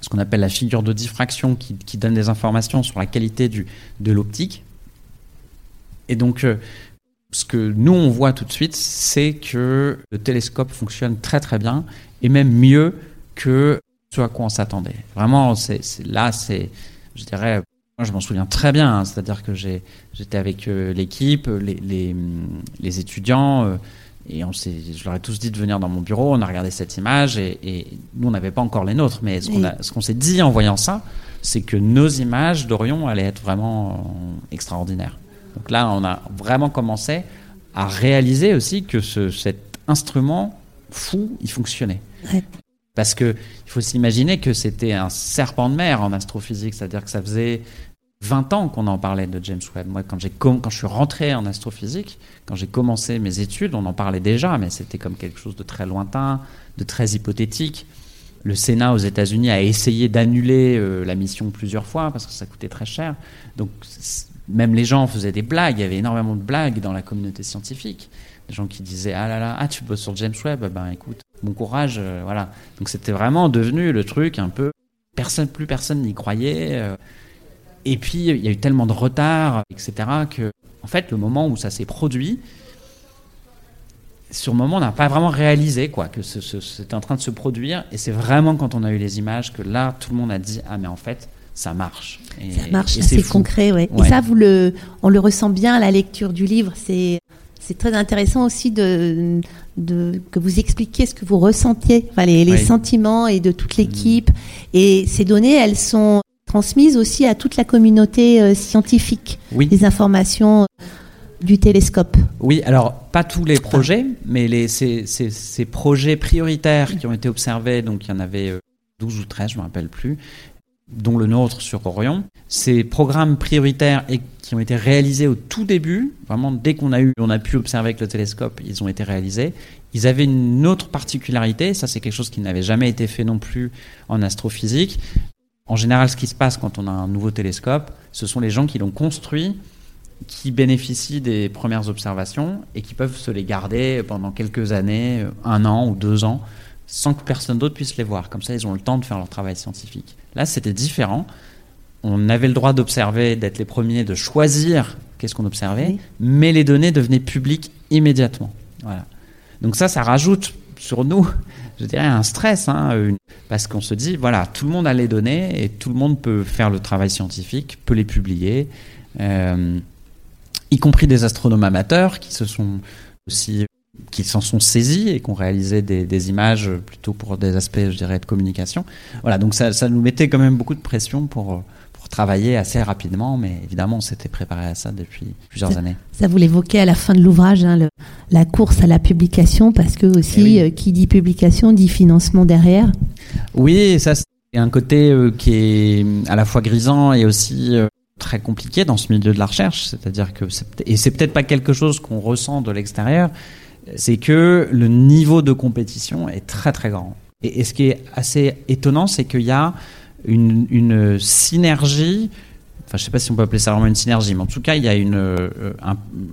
ce qu'on appelle la figure de diffraction qui, qui, donne des informations sur la qualité du, de l'optique. Et donc, euh, ce que nous, on voit tout de suite, c'est que le télescope fonctionne très très bien, et même mieux que ce à quoi on s'attendait. Vraiment, c'est, là, c'est, je dirais, moi je m'en souviens très bien, hein. c'est-à-dire que j'étais avec euh, l'équipe, les, les, les, étudiants, euh, et on je leur ai tous dit de venir dans mon bureau, on a regardé cette image, et, et nous, on n'avait pas encore les nôtres, mais ce qu'on, a, ce qu'on s'est dit en voyant ça, c'est que nos images d'Orion allaient être vraiment extraordinaires. Donc là, on a vraiment commencé à réaliser aussi que cet instrument fou, il fonctionnait. Parce que il faut s'imaginer que c'était un serpent de mer en astrophysique, c'est-à-dire que ça faisait 20 ans qu'on en parlait de James Webb. Moi, quand, quand je suis rentré en astrophysique, quand j'ai commencé mes études, on en parlait déjà, mais c'était comme quelque chose de très lointain, de très hypothétique. Le Sénat aux États-Unis a essayé d'annuler euh, la mission plusieurs fois parce que ça coûtait très cher. Donc même les gens faisaient des blagues, il y avait énormément de blagues dans la communauté scientifique. Des gens qui disaient Ah là là, ah, tu bosses sur James Webb, ben écoute, bon courage, euh, voilà. Donc c'était vraiment devenu le truc un peu. Personne, plus personne n'y croyait. Euh. et puis il y a eu tellement de retard, etc., que, en fait, le moment où ça s'est produit, sur le moment, on n'a pas vraiment réalisé quoi, que c'était en train de se produire. Et c'est vraiment quand on a eu les images que là, tout le monde a dit Ah, mais en fait, ça marche. Et, ça marche, c'est concret, ouais. Et ça, vous le, on le ressent bien à la lecture du livre. C'est, c'est très intéressant aussi de, de, que vous expliquiez ce que vous ressentiez, enfin, les, sentiments et de toute l'équipe. Et ces données, elles sont transmises aussi à toute la communauté euh, scientifique. Oui. Les informations euh, du télescope. Oui, alors pas tous les projets, mais les, ces, ces, ces, projets prioritaires qui ont été observés, donc il y en avait 12 euh, ou 13, je ne me rappelle plus, dont le nôtre sur Orion. Ces programmes prioritaires qui ont été réalisés au tout début, vraiment dès qu'on a eu, on a pu observer avec le télescope, ils ont été réalisés. Ils avaient une autre particularité, ça c'est quelque chose qui n'avait jamais été fait non plus en astrophysique. En général, ce qui se passe quand on a un nouveau télescope, ce sont les gens qui l'ont construit qui bénéficient des premières observations et qui peuvent se les garder pendant quelques années, un an ou deux ans, sans que personne d'autre puisse les voir. Comme ça, ils ont le temps de faire leur travail scientifique. Là, c'était différent. On avait le droit d'observer, d'être les premiers, de choisir qu'est-ce qu'on observait, mais les données devenaient publiques immédiatement. Voilà. Donc ça, ça rajoute sur nous, je dirais, un stress, hein, parce qu'on se dit, voilà, tout le monde a les données et tout le monde peut faire le travail scientifique, peut les publier, euh, y compris des astronomes amateurs qui se sont aussi qui s'en sont saisis et qui ont réalisé des, images plutôt pour des aspects, je dirais, de communication. Voilà, donc ça, ça nous mettait quand même beaucoup de pression pour, pour travailler assez rapidement, mais évidemment, on s'était préparé à ça depuis plusieurs années. Ça, vous l'évoquez à la fin de l'ouvrage, hein, la course à la publication, parce que aussi, eh euh, qui dit publication dit financement derrière. Oui, ça, c'est un côté euh, qui est à la fois grisant et aussi euh, très compliqué dans ce milieu de la recherche, c'est-à-dire que, et c'est peut-être pas quelque chose qu'on ressent de l'extérieur, c'est que le niveau de compétition est très très grand. Et, ce qui est assez étonnant, c'est qu'il y a une, synergie, enfin je ne sais pas si on peut appeler ça vraiment une synergie, mais en tout cas il y a une, euh,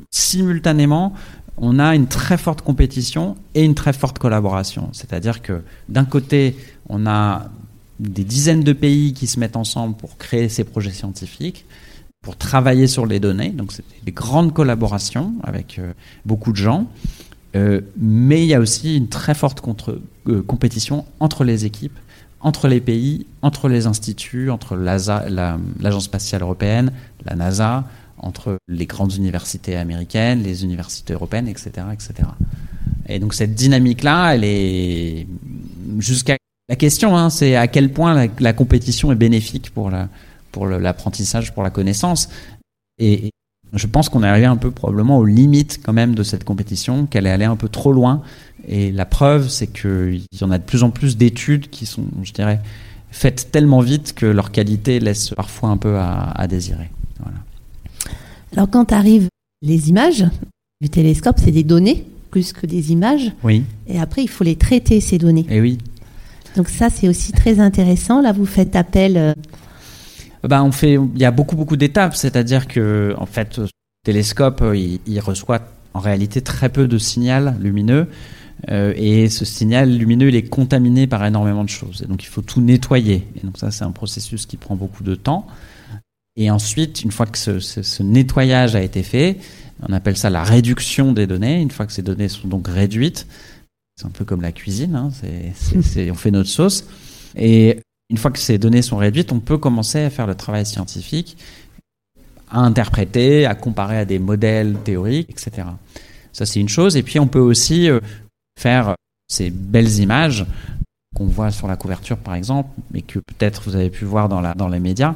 simultanément, on a une très forte compétition et une très forte collaboration. C'est-à-dire que d'un côté, on a des dizaines de pays qui se mettent ensemble pour créer ces projets scientifiques, pour travailler sur les données. Donc c'est des grandes collaborations avec euh, beaucoup de gens. Euh, mais il y a aussi une très forte contre, euh, compétition entre les équipes, entre les pays, entre les instituts, entre l'Agence spatiale européenne, la NASA, entre les grandes universités américaines, les universités européennes, etc. etc. Et donc cette dynamique-là, elle est jusqu'à... La question, hein, c'est à quel point la, compétition est bénéfique pour l'apprentissage, la, pour, pour la connaissance. Je pense qu'on est arrivé un peu probablement aux limites quand même de cette compétition, qu'elle est allée un peu trop loin. Et la preuve, c'est qu'il y en a de plus en plus d'études qui sont, je dirais, faites tellement vite que leur qualité laisse parfois un peu à, désirer. Alors quand arrivent les images du télescope, c'est des données plus que des images. Oui. Et après, il faut les traiter, ces données. Et oui. Donc ça, c'est aussi très intéressant. Là, vous faites appel... Ben, on fait, il y a beaucoup beaucoup d'étapes, c'est-à-dire que en fait, le télescope, euh, il, reçoit en réalité très peu de signal lumineux. Euh, et ce signal lumineux, il est contaminé par énormément de choses. Et donc, il faut tout nettoyer. Et donc, ça, c'est un processus qui prend beaucoup de temps. Et ensuite, une fois que ce, nettoyage a été fait, on appelle ça la réduction des données. Une fois que ces données sont donc réduites, c'est un peu comme la cuisine, hein, on fait notre sauce. Et une fois que ces données sont réduites, on peut commencer à faire le travail scientifique, à interpréter, à comparer à des modèles théoriques, etc. Ça, c'est une chose. Et puis, on peut aussi euh, faire ces belles images qu'on voit sur la couverture, par exemple, mais que peut-être vous avez pu voir dans, la, dans les médias.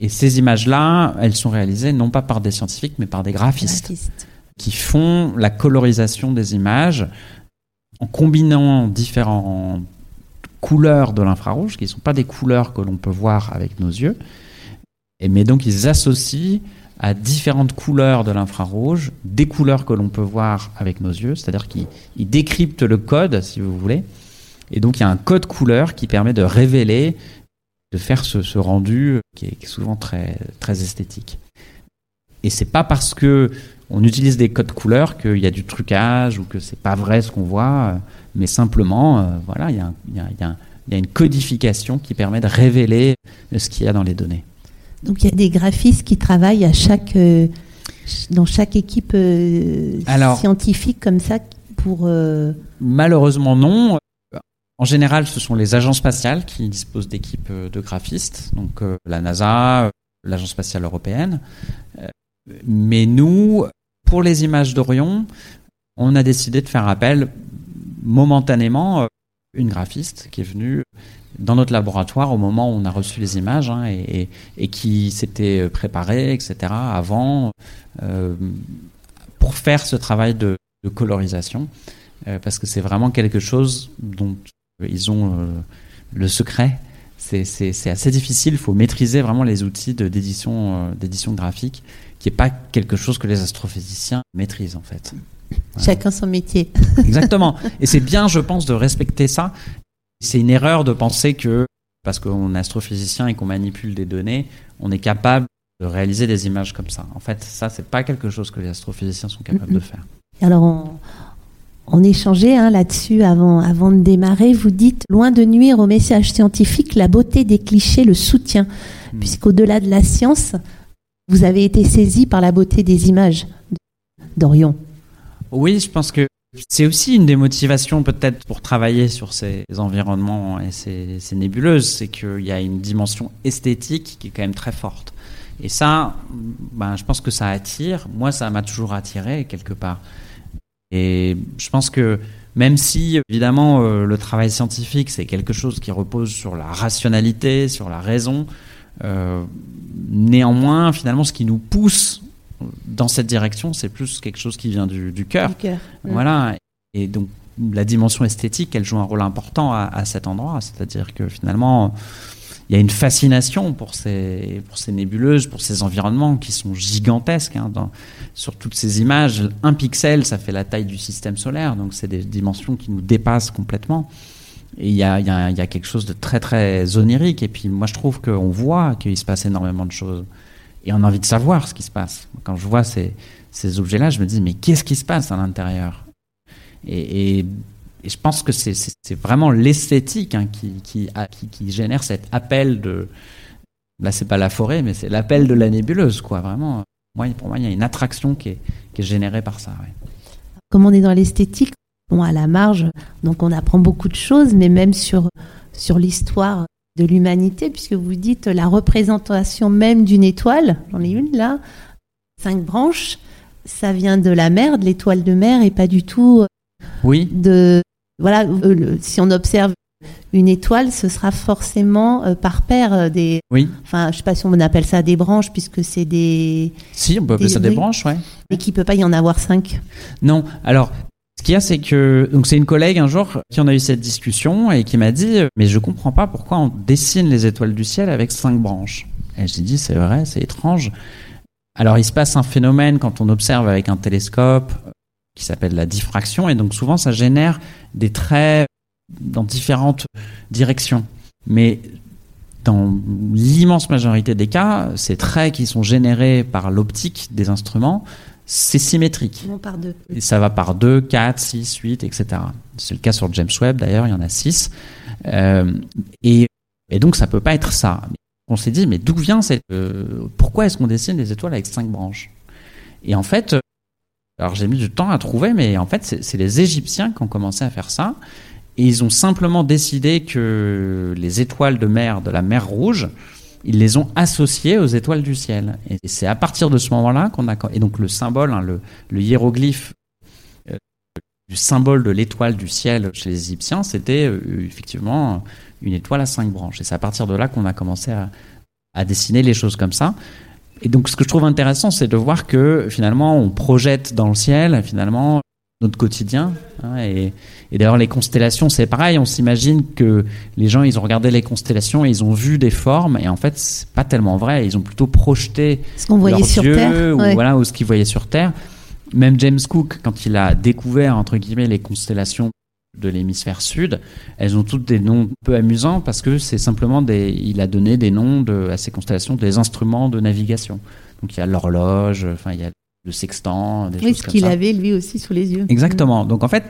Et ces images-là, elles sont réalisées non pas par des scientifiques, mais par des graphistes, qui font la colorisation des images en combinant différentes couleurs de l'infrarouge, qui ne sont pas des couleurs que l'on peut voir avec nos yeux. Et, mais donc ils associent à différentes couleurs de l'infrarouge, des couleurs que l'on peut voir avec nos yeux, c'est-à-dire qu'ils décryptent le code, si vous voulez. Et donc il y a un code couleur qui permet de révéler, de faire ce, rendu qui est souvent très, très esthétique. Et c'est pas parce que on utilise des codes couleurs qu'il y a du trucage ou que c'est pas vrai ce qu'on voit, mais simplement, euh, voilà, il y, a, une codification qui permet de révéler ce qu'il y a dans les données. Donc il y a des graphistes qui travaillent à chaque, euh, dans chaque équipe euh, scientifique comme ça pour... Euh, Malheureusement non. En général, ce sont les agences spatiales qui disposent d'équipes de graphistes, donc la NASA, l'Agence spatiale européenne. Mais nous, pour les images d'Orion, on a décidé de faire appel momentanément une graphiste qui est venue dans notre laboratoire au moment où on a reçu les images hein, et, qui s'était préparé, etc., avant, euh, pour faire ce travail de, colorisation, euh, parce que c'est vraiment quelque chose dont ils ont euh, le secret. C'est assez difficile, il faut maîtriser vraiment les outils d'édition graphique, qui n'est pas quelque chose que les astrophysiciens maîtrisent en fait. Chacun son métier. Exactement. Et c'est bien, je pense, de respecter ça c'est une erreur de penser que parce qu'on est astrophysicien et qu'on manipule des données, on est capable de réaliser des images comme ça. En fait, ça, c'est pas quelque chose que les astrophysiciens sont capables de faire. Alors, on, échangeait hein, là-dessus avant, avant de démarrer. Vous dites, loin de nuire au message scientifique, la beauté des clichés le soutient, hmm. puisqu'au-delà de la science, vous avez été saisi par la beauté des images d'Orion. Oui, je pense que c'est aussi une des motivations peut-être pour travailler sur ces environnements et ces, nébuleuses, c'est qu'il y a une dimension esthétique qui est quand même très forte. Et ça, ben, je pense que ça attire. Moi, ça m'a toujours attiré quelque part. Et je pense que même si, évidemment, euh, le travail scientifique, c'est quelque chose qui repose sur la rationalité, sur la raison, néanmoins, finalement, ce qui nous pousse dans cette direction, c'est plus quelque chose qui vient du, du cœur. Voilà. Et donc, la dimension esthétique, elle joue un rôle important à, cet endroit. C'est-à-dire que finalement, il y a une fascination pour ces, pour ces nébuleuses, pour ces environnements qui sont gigantesques. Hein, dans, sur toutes ces images, un pixel, ça fait la taille du système solaire. Donc, c'est des dimensions qui nous dépassent complètement. Il y a, y, y a, quelque chose de très, très onirique. Et puis, moi, je trouve qu'on voit qu'il se passe énormément de choses et on a envie de savoir ce qui se passe. Quand je vois ces, ces objets-là, je me dis, mais qu'est-ce qui se passe à l'intérieur? Et, je pense que c'est vraiment l'esthétique hein, qui, qui, qui, génère cet appel de... Là, c'est pas la forêt, mais c'est l'appel de la nébuleuse, quoi. Vraiment, moi, pour moi, il y a une attraction qui est, qui est générée par ça. Comme on est dans l'esthétique, bon, à la marge, donc on apprend beaucoup de choses, mais même sur, sur l'histoire de l'humanité, puisque vous dites la représentation même d'une étoile, j'en ai une là, cinq branches, ça vient de la mer, de l'étoile de mer, et pas du tout oui. de... Voilà, euh, si on observe une étoile, ce sera forcément euh, par paire euh, des. Oui. Enfin, je sais pas si on appelle ça des branches, puisque c'est des. Si, on peut appeler Des- ça des oui. branches, ouais. Et qu'il peut pas y en avoir cinq. Non, alors ce qu'il y a, c'est que donc c'est une collègue un jour qui en a eu cette discussion et qui m'a dit euh, mais je comprends pas pourquoi on dessine les étoiles du ciel avec cinq branches. Et j'ai dit c'est vrai, c'est étrange. Alors il se passe un phénomène quand on observe avec un télescope euh, qui s'appelle la diffraction et donc souvent ça génère des traits dans différentes directions. Mais dans l'immense majorité des cas, ces traits qui sont générés par l'optique des instruments, c'est symétrique. Deux. Et ça va par 2, 4, 6, 8, etc. C'est le cas sur James Webb d'ailleurs, il y en a 6. Euh, et, et donc ça peut pas être ça. On s'est dit, mais d'où vient cette... euh, pourquoi est-ce qu'on dessine des étoiles avec 5 branches? Et en fait, alors j'ai mis du temps à trouver, mais en fait c'est c'est les Égyptiens qui ont commencé à faire ça. Et ils ont simplement décidé que les étoiles de mer de la mer Rouge, ils les ont associées aux étoiles du ciel. Et c'est à partir de ce moment-là qu'on a... Et donc le symbole, hein, le, hiéroglyphe euh, du symbole de l'étoile du ciel chez les Égyptiens, c'était euh, effectivement une étoile à cinq branches. Et c'est à partir de là qu'on a commencé à, à dessiner les choses comme ça. Et donc ce que je trouve intéressant, c'est de voir que finalement on projette dans le ciel finalement notre quotidien. hein, et et d'ailleurs les constellations, c'est pareil. On s'imagine que les gens, ils ont regardé les constellations et ils ont vu des formes. Et en fait, c'est pas tellement vrai. Ils ont plutôt projeté Ce qu'on voyait sur dieux, Terre. ou ouais. voilà ou ce qu'ils voyaient sur Terre. Même James Cook, quand il a découvert entre guillemets les constellations de l'hémisphère sud, elles ont toutes des noms peu amusants parce que c'est simplement des, il a donné des noms de, à ces constellations des instruments de navigation. Donc il y a l'horloge, enfin il y a le sextant, des Oui, choses ce comme qu'il ça. avait lui aussi sous les yeux. Exactement. Donc en fait,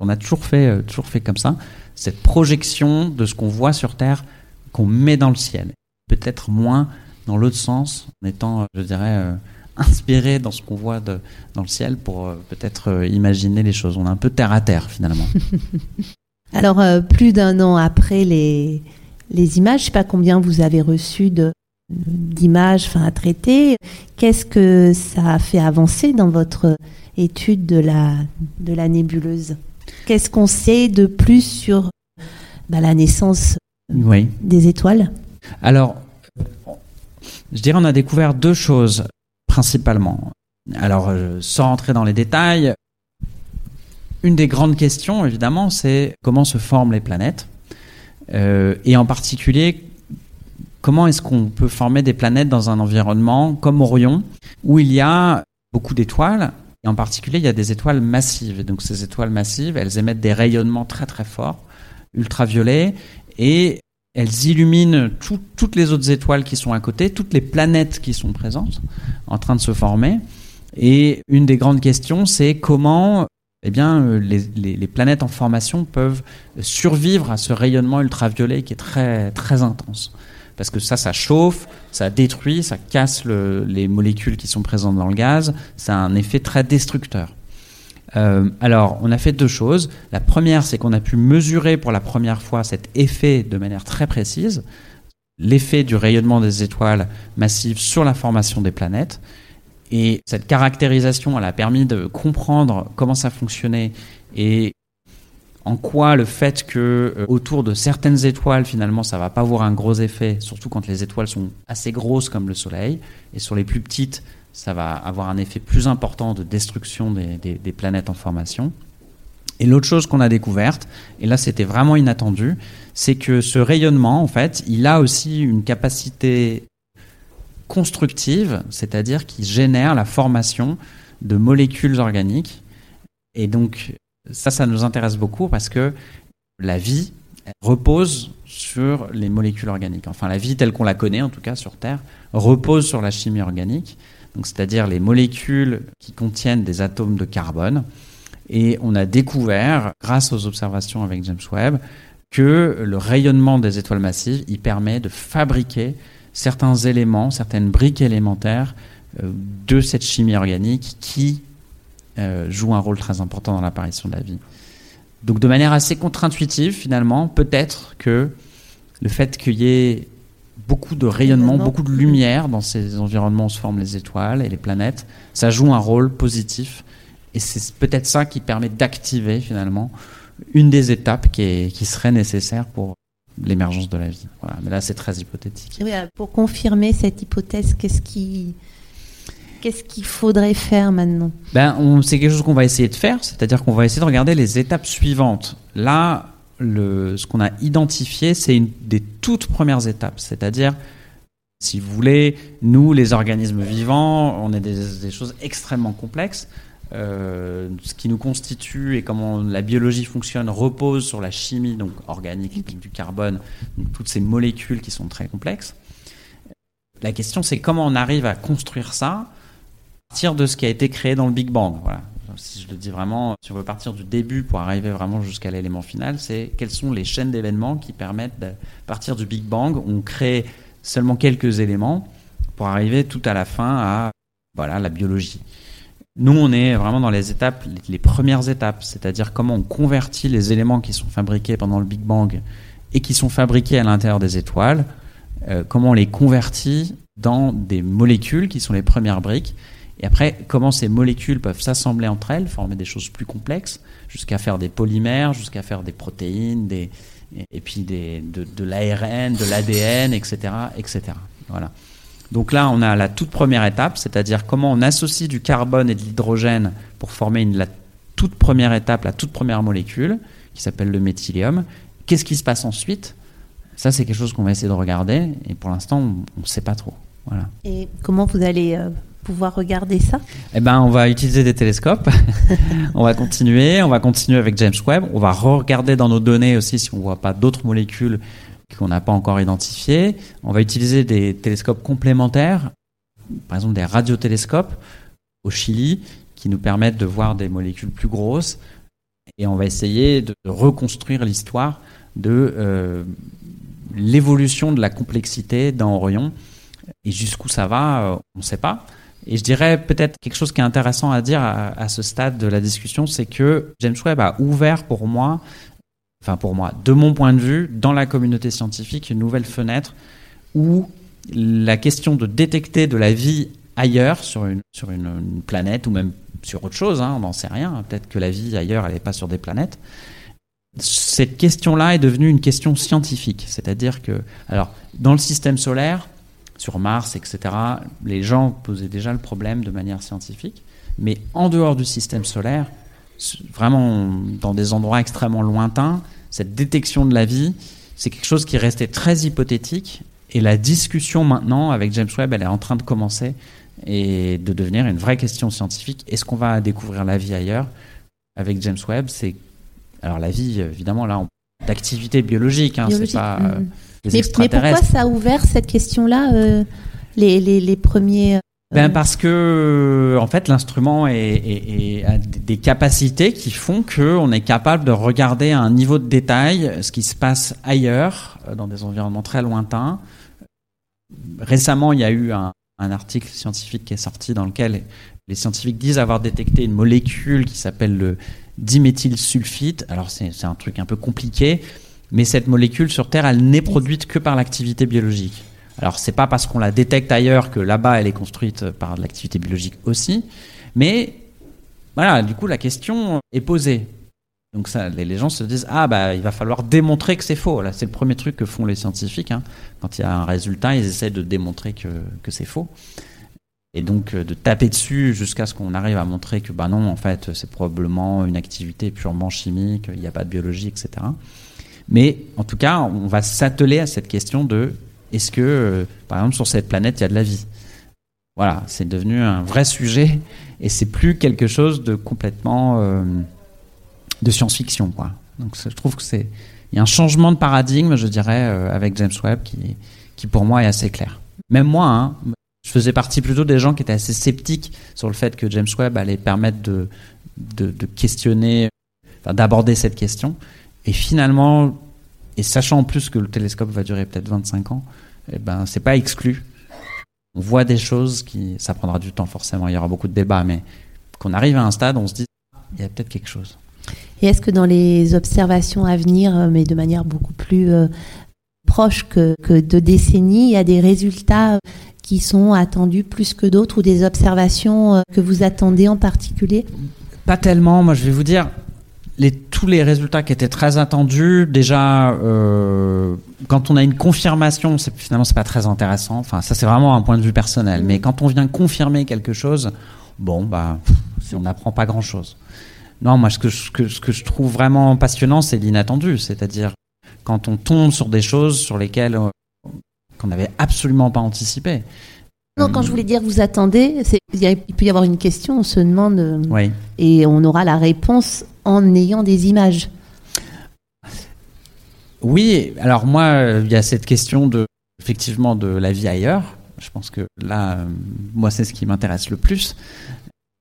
on a toujours fait, euh, toujours fait comme ça, cette projection de ce qu'on voit sur Terre qu'on met dans le ciel. Peut-être moins dans l'autre sens, en étant, euh, je dirais, euh, inspiré dans ce qu'on voit dans le ciel pour peut-être imaginer les choses. On est un peu terre à terre finalement. Alors, plus d'un an après les, images, je sais pas combien vous avez reçu de d'images à traiter. Qu'est-ce que ça a fait avancer dans votre étude de la, de la nébuleuse Qu'est-ce qu'on sait de plus sur bah, la naissance oui. des étoiles? Alors, je dirais on a découvert deux choses principalement. Alors, euh, sans rentrer dans les détails, une des grandes questions, évidemment, c'est comment se forment les planètes. Euh, et en particulier, comment est-ce qu'on peut former des planètes dans un environnement comme Orion, où il y a beaucoup d'étoiles, et en particulier, il y a des étoiles massives. Et donc, ces étoiles massives, elles émettent des rayonnements très très forts, ultraviolets, et elles illuminent tout- toutes les autres étoiles qui sont à côté, toutes les planètes qui sont présentes, en train de se former. Et une des grandes questions, c'est comment eh bien, les- les planètes en formation peuvent survivre à ce rayonnement ultraviolet qui est très, très intense. Parce que ça, ça chauffe, ça détruit, ça casse le- les molécules qui sont présentes dans le gaz, ça a un effet très destructeur. Euh, alors, on a fait deux choses. La première, c'est qu'on a pu mesurer pour la première fois cet effet de manière très précise, l'effet du rayonnement des étoiles massives sur la formation des planètes. Et cette caractérisation, elle a permis de comprendre comment ça fonctionnait et en quoi le fait que euh, autour de certaines étoiles, finalement, ça va pas avoir un gros effet, surtout quand les étoiles sont assez grosses comme le Soleil, et sur les plus petites, ça va avoir un effet plus important de destruction des, des- planètes en formation. Et l'autre chose qu'on a découverte, et là c'était vraiment inattendu, c'est que ce rayonnement, en fait, il a aussi une capacité constructive, c'est-à-dire qui génère la formation de molécules organiques. Et donc, ça, ça nous intéresse beaucoup parce que la vie repose sur les molécules organiques. Enfin, la vie telle qu'on la connaît, en tout cas sur Terre, repose sur la chimie organique, c'est-à-dire les molécules qui contiennent des atomes de carbone. Et on a découvert, grâce aux observations avec James Webb, que le rayonnement des étoiles massives, il permet de fabriquer certains éléments, certaines briques élémentaires euh, de cette chimie organique qui euh, joue un rôle très important dans l'apparition de la vie. Donc de manière assez contre-intuitive, finalement, peut-être que le fait qu'il y ait beaucoup de rayonnement, beaucoup de lumière dans ces environnements où se forment les étoiles et les planètes, ça joue un rôle positif. Et c'est peut-être ça qui permet d'activer finalement une des étapes qui, qui serait nécessaire pour l'émergence de la vie. Voilà. Mais là, c'est très hypothétique. pour confirmer cette hypothèse, qu'est-ce qui, qu'est-ce qu'il faudrait faire maintenant ben, C'est quelque chose qu'on va essayer de faire, c'est-à-dire qu'on va essayer de regarder les étapes suivantes. Là, le, ce qu'on a identifié, c'est une des toutes premières étapes, c'est-à-dire si vous voulez, nous, les organismes vivants, on est des, choses extrêmement complexes. Euh, ce qui nous constitue et comment la biologie fonctionne repose sur la chimie donc organique du carbone, toutes ces molécules qui sont très complexes. La question c'est comment on arrive à construire ça partir de ce qui a été créé dans le Big Bang. Voilà. Si je le dis vraiment, si on veut partir du début pour arriver vraiment jusqu'à l'élément final, c'est quelles sont les chaînes d'événements qui permettent de partir du Big Bang, on crée seulement quelques éléments pour arriver tout à la fin à voilà, la biologie. Nous, on est vraiment dans les étapes, les premières étapes, c'est-à-dire comment on convertit les éléments qui sont fabriqués pendant le Big Bang et qui sont fabriqués à l'intérieur des étoiles, euh, comment on les convertit dans des molécules qui sont les premières briques, et après comment ces molécules peuvent s'assembler entre elles, former des choses plus complexes, jusqu'à faire des polymères, jusqu'à faire des protéines, des, et puis de, l'ARN, de l'ADN, etc., etc. Voilà. Donc là, on a la toute première étape, c'est-à-dire comment on associe du carbone et de l'hydrogène pour former la toute première étape, la toute première molécule, qui s'appelle le méthylium. Qu'est-ce qui se passe ensuite? Ça, c'est quelque chose qu'on va essayer de regarder, et pour l'instant, on ne sait pas trop. Voilà. Et comment vous allez euh, pouvoir regarder ça? Eh ben, on va utiliser des télescopes. on va continuer. On va continuer avec James Webb. On va regarder dans nos données aussi si on voit pas d'autres molécules qu'on n'a pas encore identifiées. On va utiliser des télescopes complémentaires, par exemple des radiotélescopes au Chili, qui nous permettent de voir des molécules plus grosses. Et on va essayer de reconstruire l'histoire de euh, l'évolution de la complexité dans Orion. Et jusqu'où ça va, euh, on ne sait pas. Et je dirais peut-être quelque chose qui est intéressant à dire à, ce stade de la discussion, c'est que James Webb a ouvert pour moi, enfin pour moi, de mon point de vue, dans la communauté scientifique, une nouvelle fenêtre où la question de détecter de la vie ailleurs, sur une, sur une, planète ou même sur autre chose, hein, on n'en sait rien, peut-être que la vie ailleurs, elle n'est pas sur des planètes. Cette question-là est devenue une question scientifique, c'est-à-dire que, alors, dans le système solaire, sur Mars, etc., les gens posaient déjà le problème de manière scientifique. Mais en dehors du système solaire, vraiment dans des endroits extrêmement lointains, cette détection de la vie, c'est quelque chose qui restait très hypothétique. Et la discussion maintenant avec James Webb, elle est en train de commencer et de devenir une vraie question scientifique. Est-ce qu'on va découvrir la vie ailleurs? Avec James Webb, c'est alors la vie, évidemment, là, d'activité biologique, hein, c'est pas. Euh, mm mais, pourquoi ça a ouvert cette question-là, euh, les, les, les, premiers euh, ben parce que en fait l'instrument est, a des capacités qui font que on est capable de regarder à un niveau de détail ce qui se passe ailleurs euh, dans des environnements très lointains. Récemment, il y a eu un, un article scientifique qui est sorti dans lequel les scientifiques disent avoir détecté une molécule qui s'appelle le diméthylsulfite. Alors c'est un truc un peu compliqué, mais cette molécule sur Terre, elle n'est produite que par l'activité biologique. Alors c'est pas parce qu'on la détecte ailleurs que là-bas elle est construite par l'activité biologique aussi, mais voilà, du coup la question est posée. Donc les, gens se disent ah bah il va falloir démontrer que c'est faux. Là c'est le premier truc que font les scientifiques. Hein. Quand il y a un résultat, ils essaient de démontrer que, que c'est faux. Et donc euh, de taper dessus jusqu'à ce qu'on arrive à montrer que bah non en fait c'est probablement une activité purement chimique, il n'y a pas de biologie, etc. Mais en tout cas, on va s'atteler à cette question de est-ce que, euh, par exemple, sur cette planète, il y a de la vie? Voilà, c'est devenu un vrai sujet et c'est plus quelque chose de complètement euh, de science-fiction. Donc je trouve que c'est il y a un changement de paradigme, je dirais, euh, avec James Webb qui, qui pour moi est assez clair. Même moi, hein, je faisais partie plutôt des gens qui étaient assez sceptiques sur le fait que James Webb allait permettre de, de, questionner, d'aborder cette question. Et finalement, et sachant en plus que le télescope va durer peut-être 25 ans, eh ben, c'est pas exclu. On voit des choses qui, ça prendra du temps forcément, il y aura beaucoup de débats, mais qu'on arrive à un stade, on se dit, il y a peut-être quelque chose. Et est-ce que dans les observations à venir, euh, mais de manière beaucoup plus euh, proche que, que de décennies, il y a des résultats qui sont attendus plus que d'autres ou des observations euh, que vous attendez en particulier? Pas tellement. Moi, je vais vous dire, les, tous les résultats qui étaient très attendus, déjà, euh, quand on a une confirmation, c'est, finalement, c'est pas très intéressant. Enfin, ça, c'est vraiment un point de vue personnel. Mais quand on vient confirmer quelque chose, bon, bah, on n'apprend pas grand-chose. Non, moi, ce que, ce que, ce que je trouve vraiment passionnant, c'est l'inattendu. C'est-à-dire quand on tombe sur des choses sur lesquelles euh, qu'on n'avait absolument pas anticipé. Non, quand je voulais dire vous attendez, il peut y avoir une question, on se demande, euh, Oui. et on aura la réponse en ayant des images. Oui, alors moi, il y a cette question de, effectivement, de la vie ailleurs. Je pense que là, euh, moi, c'est ce qui m'intéresse le plus.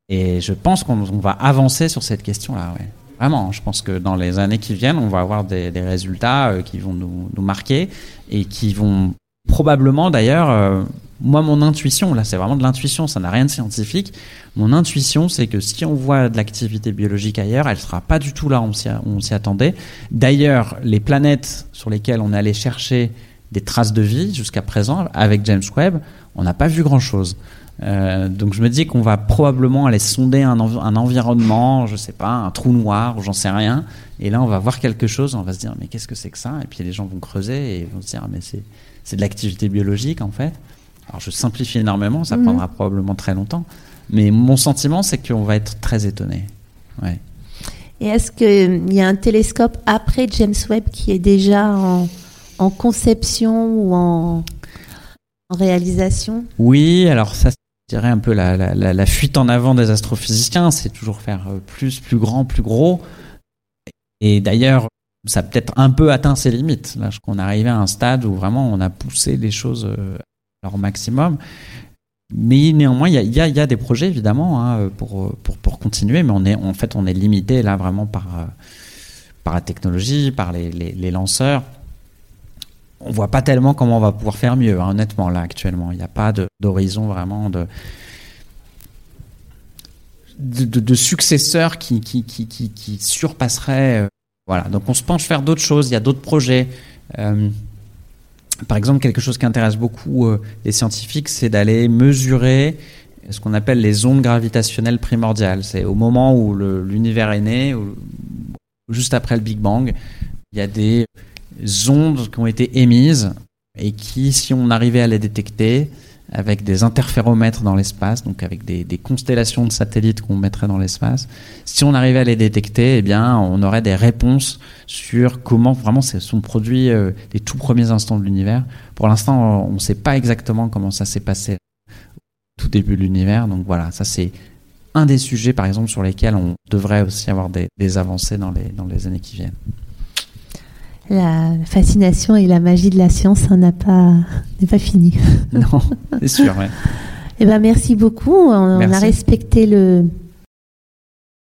Et je pense qu'on on va avancer sur cette question-là, ouais. Vraiment, je pense que dans les années qui viennent, on va avoir des, des résultats euh, qui vont nous, nous marquer et qui vont probablement d'ailleurs, moi mon intuition, là c'est vraiment de l'intuition, ça n'a rien de scientifique, mon intuition c'est que si on voit de l'activité biologique ailleurs, elle sera pas du tout là où on s'y attendait. D'ailleurs, les planètes sur lesquelles on allé chercher des traces de vie jusqu'à présent avec James Webb, on n'a pas vu grand-chose. Euh, donc je me dis qu'on va probablement aller sonder un, un environnement, je sais pas, un trou noir, j'en sais rien. Et là, on va voir quelque chose, on va se dire mais qu'est-ce que c'est que ça? Et puis les gens vont creuser et vont se dire mais c'est c'est de l'activité biologique en fait. Alors je simplifie énormément, ça Mhm. prendra probablement très longtemps. Mais mon sentiment, c'est qu'on va être très étonné. Ouais. Et est-ce qu'il y a un télescope après James Webb qui est déjà en, en conception ou en, en réalisation? Oui, alors ça, je dirais un peu la, la- la- la fuite en avant des astrophysiciens, c'est toujours faire euh, plus, plus grand, plus gros. Et d'ailleurs, ça a peut-être un peu atteint ses limites. Là, qu'on est arrivé à un stade où vraiment on a poussé les choses euh, leur maximum. Mais néanmoins, il y a, des projets évidemment hein, pour, pour, pour continuer, mais on est, en fait, on est limité là vraiment par, euh, par la technologie, par les, les, lanceurs on voit pas tellement comment on va pouvoir faire mieux, hein, honnêtement, là, actuellement. Il n'y a pas d'horizon vraiment de, de, successeurs qui, qui, qui, qui, surpasseraient. euh, voilà. Donc, on se penche faire d'autres choses. Il y a d'autres projets. Euh, par exemple, quelque chose qui intéresse beaucoup euh, les scientifiques, c'est d'aller mesurer ce qu'on appelle les ondes gravitationnelles primordiales. C'est au moment où l'univers est né, ou- juste après le Big Bang, il y a des ondes qui ont été émises et qui, si on arrivait à les détecter avec des interféromètres dans l'espace, donc avec des, constellations de satellites qu'on mettrait dans l'espace, si on arrivait à les détecter, eh bien, on aurait des réponses sur comment vraiment se sont produits euh, les tout premiers instants de l'univers. Pour l'instant, on ne sait pas exactement comment ça s'est passé au tout début de l'univers. Donc voilà, ça c'est un des sujets, par exemple, sur lesquels on devrait aussi avoir des, avancées dans les années qui viennent. La fascination et la magie de la science, ça n'a pas, n'est pas fini. Non, c'est sûr, ouais. Eh ben, merci beaucoup. On, on a respecté le,